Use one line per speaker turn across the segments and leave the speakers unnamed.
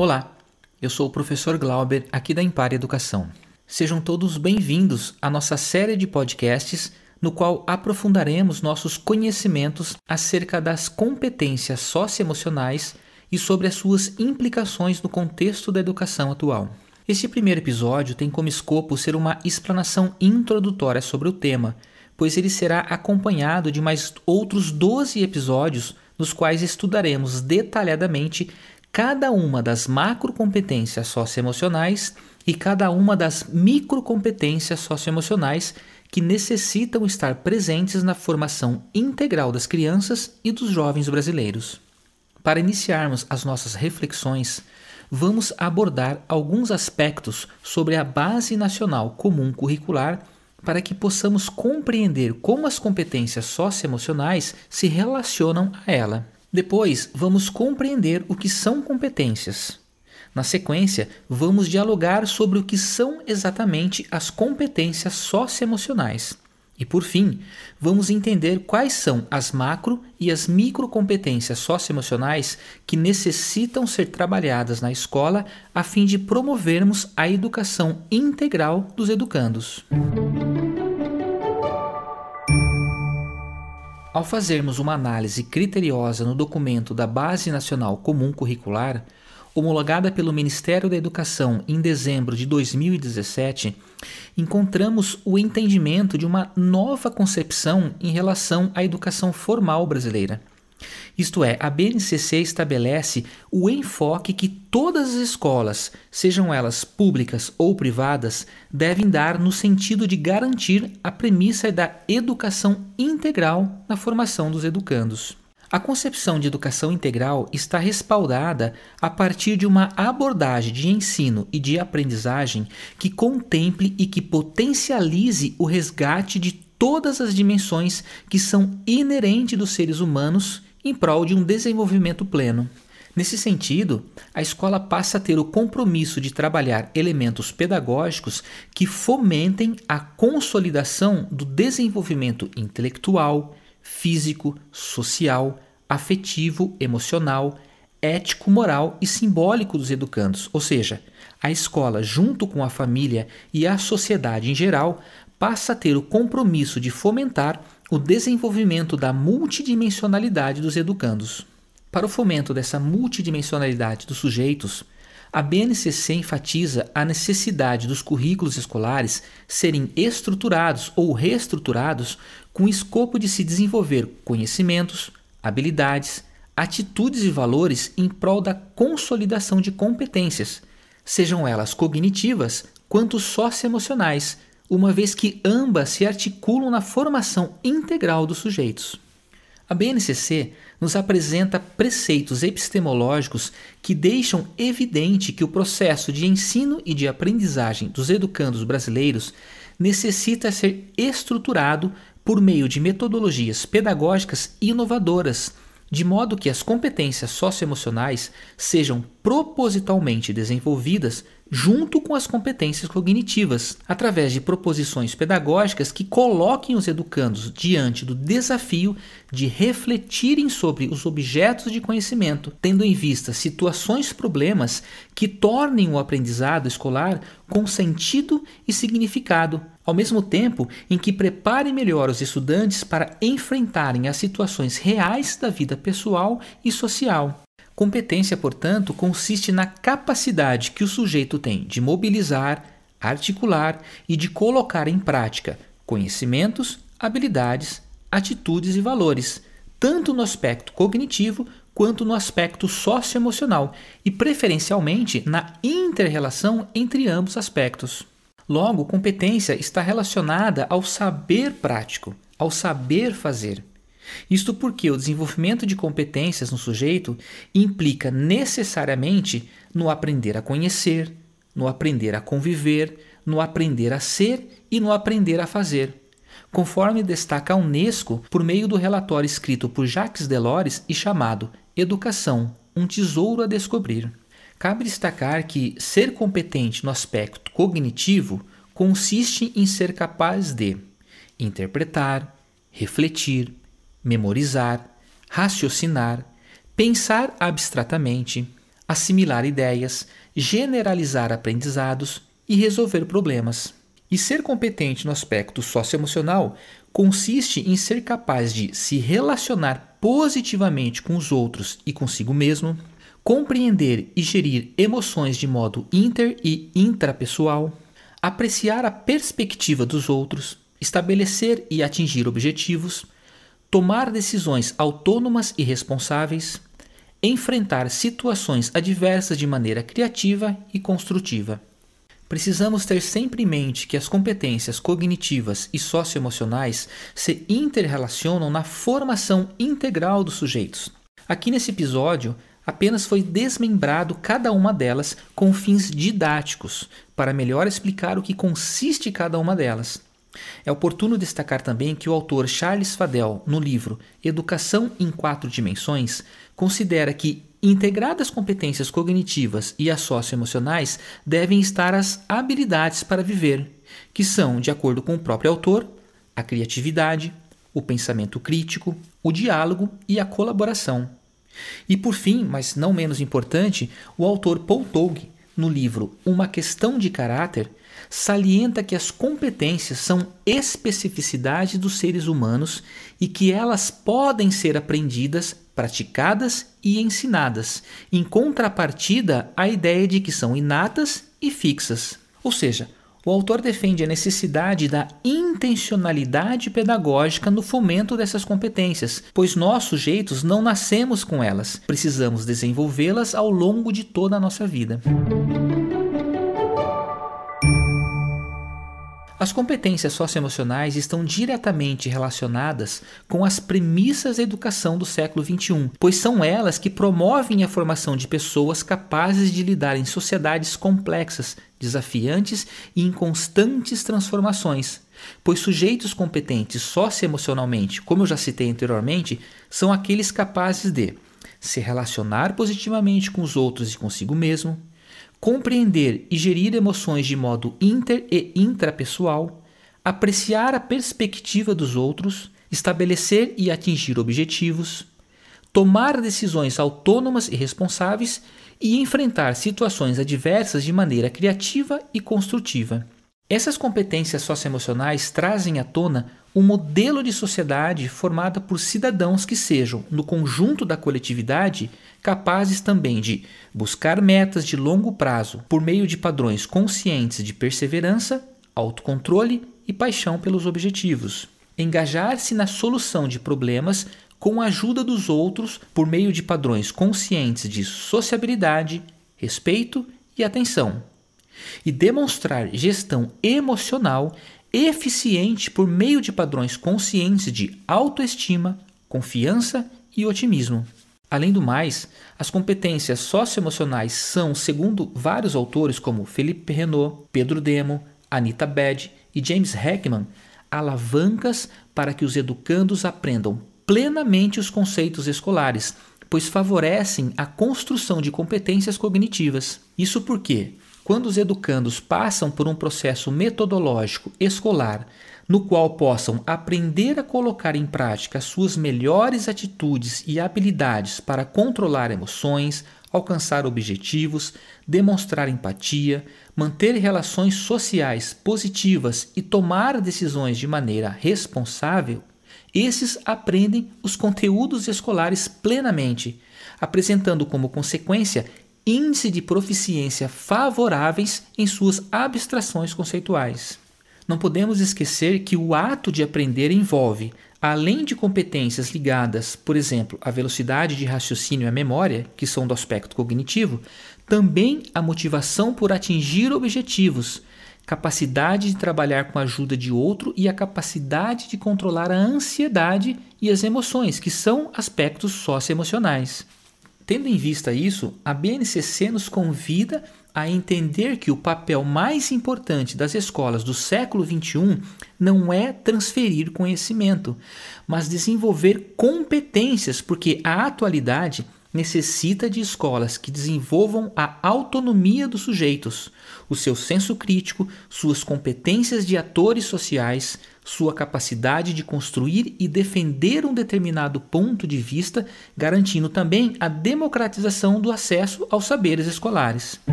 Olá, eu sou o professor Glauber, aqui da Impar Educação. Sejam todos bem-vindos à nossa série de podcasts, no qual aprofundaremos nossos conhecimentos acerca das competências socioemocionais e sobre as suas implicações no contexto da educação atual. Este primeiro episódio tem como escopo ser uma explanação introdutória sobre o tema, pois ele será acompanhado de mais outros 12 episódios nos quais estudaremos detalhadamente cada uma das macrocompetências socioemocionais e cada uma das microcompetências socioemocionais que necessitam estar presentes na formação integral das crianças e dos jovens brasileiros. Para iniciarmos as nossas reflexões, vamos abordar alguns aspectos sobre a Base Nacional Comum Curricular para que possamos compreender como as competências socioemocionais se relacionam a ela. Depois, vamos compreender o que são competências. Na sequência, vamos dialogar sobre o que são exatamente as competências socioemocionais. E por fim, vamos entender quais são as macro e as microcompetências socioemocionais que necessitam ser trabalhadas na escola a fim de promovermos a educação integral dos educandos. Ao fazermos uma análise criteriosa no documento da Base Nacional Comum Curricular, homologada pelo Ministério da Educação em dezembro de 2017, encontramos o entendimento de uma nova concepção em relação à educação formal brasileira. Isto é, a BNCC estabelece o enfoque que todas as escolas, sejam elas públicas ou privadas, devem dar no sentido de garantir a premissa da educação integral na formação dos educandos. A concepção de educação integral está respaldada a partir de uma abordagem de ensino e de aprendizagem que contemple e que potencialize o resgate de todas as dimensões que são inerentes dos seres humanos em prol de um desenvolvimento pleno. Nesse sentido, a escola passa a ter o compromisso de trabalhar elementos pedagógicos que fomentem a consolidação do desenvolvimento intelectual, físico, social, afetivo, emocional, ético, moral e simbólico dos educandos, ou seja, a escola, junto com a família e a sociedade em geral, passa a ter o compromisso de fomentar o desenvolvimento da multidimensionalidade dos educandos. Para o fomento dessa multidimensionalidade dos sujeitos, a BNCC enfatiza a necessidade dos currículos escolares serem estruturados ou reestruturados com o escopo de se desenvolver conhecimentos, habilidades, atitudes e valores em prol da consolidação de competências, sejam elas cognitivas quanto socioemocionais, uma vez que ambas se articulam na formação integral dos sujeitos. A BNCC nos apresenta preceitos epistemológicos que deixam evidente que o processo de ensino e de aprendizagem dos educandos brasileiros necessita ser estruturado por meio de metodologias pedagógicas inovadoras, de modo que as competências socioemocionais sejam propositalmente desenvolvidas junto com as competências cognitivas, através de proposições pedagógicas que coloquem os educandos diante do desafio de refletirem sobre os objetos de conhecimento, tendo em vista situações problemas que tornem o aprendizado escolar com sentido e significado, ao mesmo tempo em que preparem melhor os estudantes para enfrentarem as situações reais da vida pessoal e social. Competência, portanto, consiste na capacidade que o sujeito tem de mobilizar, articular e de colocar em prática conhecimentos, habilidades, atitudes e valores, tanto no aspecto cognitivo quanto no aspecto socioemocional e, preferencialmente, na interrelação entre ambos aspectos. Logo, competência está relacionada ao saber prático, ao saber fazer. Isto porque o desenvolvimento de competências no sujeito implica necessariamente no aprender a conhecer, no aprender a conviver, no aprender a ser e no aprender a fazer. Conforme destaca a Unesco por meio do relatório escrito por Jacques Delors e chamado Educação, um tesouro a descobrir. Cabe destacar que ser competente no aspecto cognitivo consiste em ser capaz de interpretar, refletir, memorizar, raciocinar, pensar abstratamente, assimilar ideias, generalizar aprendizados e resolver problemas. E ser competente no aspecto socioemocional consiste em ser capaz de se relacionar positivamente com os outros e consigo mesmo, compreender e gerir emoções de modo inter e intrapessoal, apreciar a perspectiva dos outros, estabelecer e atingir objetivos, tomar decisões autônomas e responsáveis, enfrentar situações adversas de maneira criativa e construtiva. Precisamos ter sempre em mente que as competências cognitivas e socioemocionais se interrelacionam na formação integral dos sujeitos. Aqui nesse episódio, apenas foi desmembrado cada uma delas com fins didáticos, para melhor explicar o que consiste cada uma delas. É oportuno destacar também que o autor Charles Fadel, no livro Educação em Quatro Dimensões, considera que integradas competências cognitivas e as socioemocionais devem estar as habilidades para viver, que são, de acordo com o próprio autor, a criatividade, o pensamento crítico, o diálogo e a colaboração. E por fim, mas não menos importante, o autor Paul Tog, no livro Uma Questão de Caráter, salienta que as competências são especificidade dos seres humanos e que elas podem ser aprendidas, praticadas e ensinadas, em contrapartida à ideia de que são inatas e fixas. Ou seja, o autor defende a necessidade da intencionalidade pedagógica no fomento dessas competências, pois nós, sujeitos, não nascemos com elas, precisamos desenvolvê-las ao longo de toda a nossa vida. As competências socioemocionais estão diretamente relacionadas com as premissas da educação do século XXI, pois são elas que promovem a formação de pessoas capazes de lidar em sociedades complexas, desafiantes e em constantes transformações. Pois sujeitos competentes socioemocionalmente, como eu já citei anteriormente, são aqueles capazes de se relacionar positivamente com os outros e consigo mesmo, compreender e gerir emoções de modo inter e intrapessoal, apreciar a perspectiva dos outros, estabelecer e atingir objetivos, tomar decisões autônomas e responsáveis e enfrentar situações adversas de maneira criativa e construtiva. Essas competências socioemocionais trazem à tona um modelo de sociedade formada por cidadãos que sejam, no conjunto da coletividade, capazes também de buscar metas de longo prazo por meio de padrões conscientes de perseverança, autocontrole e paixão pelos objetivos, engajar-se na solução de problemas com a ajuda dos outros por meio de padrões conscientes de sociabilidade, respeito e atenção e demonstrar gestão emocional eficiente por meio de padrões conscientes de autoestima, confiança e otimismo. Além do mais, as competências socioemocionais são, segundo vários autores como Felipe Renault, Pedro Demo, Anita Bed e James Heckman, alavancas para que os educandos aprendam plenamente os conceitos escolares, pois favorecem a construção de competências cognitivas. Isso porque quando os educandos passam por um processo metodológico escolar no qual possam aprender a colocar em prática suas melhores atitudes e habilidades para controlar emoções, alcançar objetivos, demonstrar empatia, manter relações sociais positivas e tomar decisões de maneira responsável, esses aprendem os conteúdos escolares plenamente, apresentando como consequência índice de proficiência favoráveis em suas abstrações conceituais. Não podemos esquecer que o ato de aprender envolve, além de competências ligadas, por exemplo, à velocidade de raciocínio e à memória, que são do aspecto cognitivo, também a motivação por atingir objetivos, capacidade de trabalhar com a ajuda de outro e a capacidade de controlar a ansiedade e as emoções, que são aspectos socioemocionais. Tendo em vista isso, a BNCC nos convida a entender que o papel mais importante das escolas do século XXI não é transferir conhecimento, mas desenvolver competências, porque a atualidade necessita de escolas que desenvolvam a autonomia dos sujeitos, o seu senso crítico, suas competências de atores sociais, sua capacidade de construir e defender um determinado ponto de vista, garantindo também a democratização do acesso aos saberes escolares.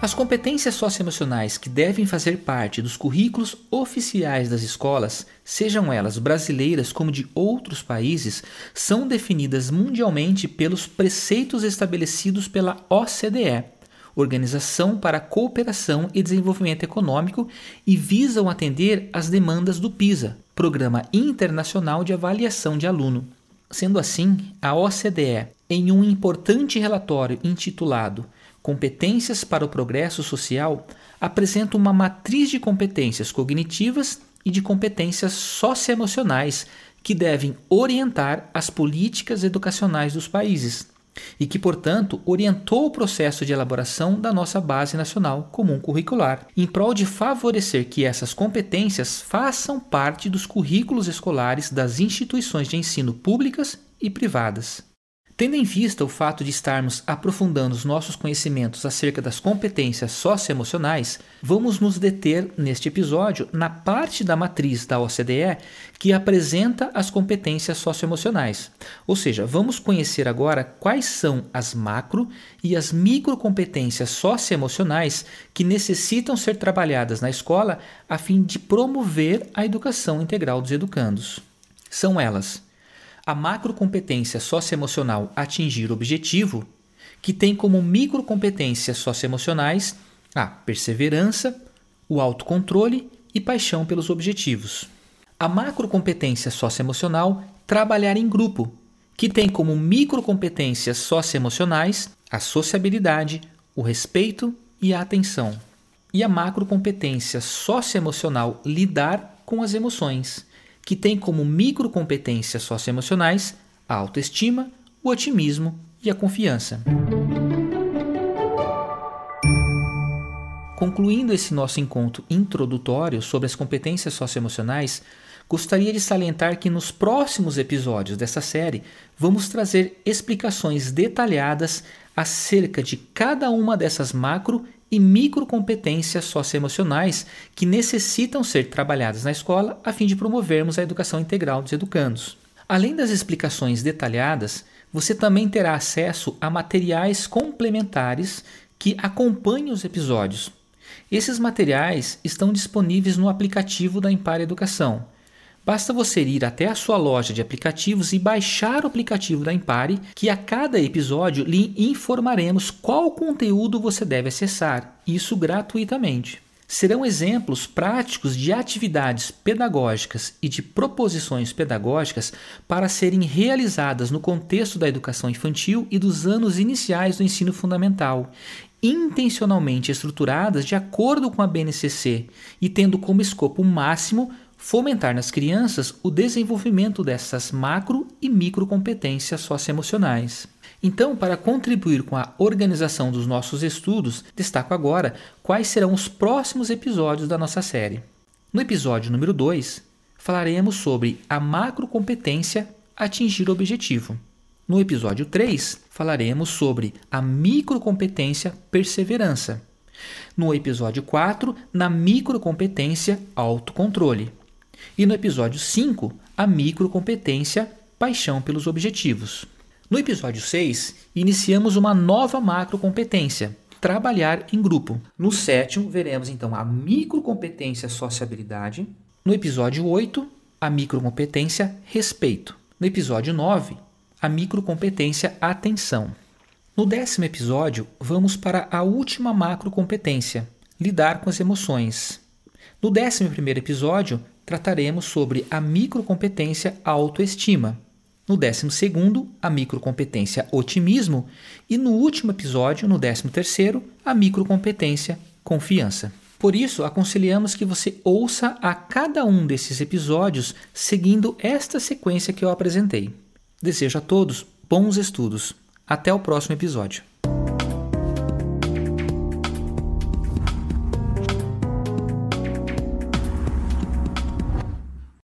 As competências socioemocionais que devem fazer parte dos currículos oficiais das escolas, sejam elas brasileiras como de outros países, são definidas mundialmente pelos preceitos estabelecidos pela OCDE, Organização para a Cooperação e Desenvolvimento Econômico, e visam atender às demandas do PISA, Programa Internacional de Avaliação de Aluno. Sendo assim, a OCDE, em um importante relatório intitulado Competências para o Progresso Social apresenta uma matriz de competências cognitivas e de competências socioemocionais que devem orientar as políticas educacionais dos países e que, portanto, orientou o processo de elaboração da nossa Base Nacional Comum Curricular, em prol de favorecer que essas competências façam parte dos currículos escolares das instituições de ensino públicas e privadas. Tendo em vista o fato de estarmos aprofundando os nossos conhecimentos acerca das competências socioemocionais, vamos nos deter neste episódio na parte da matriz da OCDE que apresenta as competências socioemocionais. Ou seja, vamos conhecer agora quais são as macro e as microcompetências socioemocionais que necessitam ser trabalhadas na escola a fim de promover a educação integral dos educandos. São elas: a macrocompetência socioemocional atingir o objetivo, que tem como microcompetências socioemocionais a perseverança, o autocontrole e paixão pelos objetivos. A macrocompetência socioemocional trabalhar em grupo, que tem como microcompetências socioemocionais a sociabilidade, o respeito e a atenção. E a macrocompetência socioemocional lidar com as emoções, que tem como microcompetências socioemocionais a autoestima, o otimismo e a confiança. Concluindo esse nosso encontro introdutório sobre as competências socioemocionais, gostaria de salientar que nos próximos episódios dessa série vamos trazer explicações detalhadas acerca de cada uma dessas macro e microcompetências socioemocionais que necessitam ser trabalhadas na escola a fim de promovermos a educação integral dos educandos. Além das explicações detalhadas, você também terá acesso a materiais complementares que acompanham os episódios. Esses materiais estão disponíveis no aplicativo da Impar Educação Basta você ir até a sua loja de aplicativos e baixar o aplicativo da Impare, que a cada episódio lhe informaremos qual conteúdo você deve acessar, isso gratuitamente. Serão exemplos práticos de atividades pedagógicas e de proposições pedagógicas para serem realizadas no contexto da educação infantil e dos anos iniciais do ensino fundamental, intencionalmente estruturadas de acordo com a BNCC e tendo como escopo máximo fomentar nas crianças o desenvolvimento dessas macro e micro competências socioemocionais. Então, para contribuir com a organização dos nossos estudos, destaco agora quais serão os próximos episódios da nossa série. No episódio número 2, falaremos sobre a macrocompetência atingir o objetivo. No episódio 3, falaremos sobre a microcompetência perseverança. No episódio 4, na microcompetência autocontrole. E no episódio 5, a microcompetência paixão pelos objetivos. No episódio 6, iniciamos uma nova macrocompetência, trabalhar em grupo. No sétimo, veremos então a microcompetência sociabilidade. No episódio 8, a microcompetência respeito. No episódio 9, a microcompetência atenção. No décimo episódio, vamos para a última macrocompetência, lidar com as emoções. No décimo primeiro episódio, trataremos sobre a microcompetência autoestima. No 12 a microcompetência otimismo e no último episódio, no 13 a microcompetência confiança. Por isso, aconselhamos que você ouça a cada um desses episódios seguindo esta sequência que eu apresentei. Desejo a todos bons estudos. Até o próximo episódio.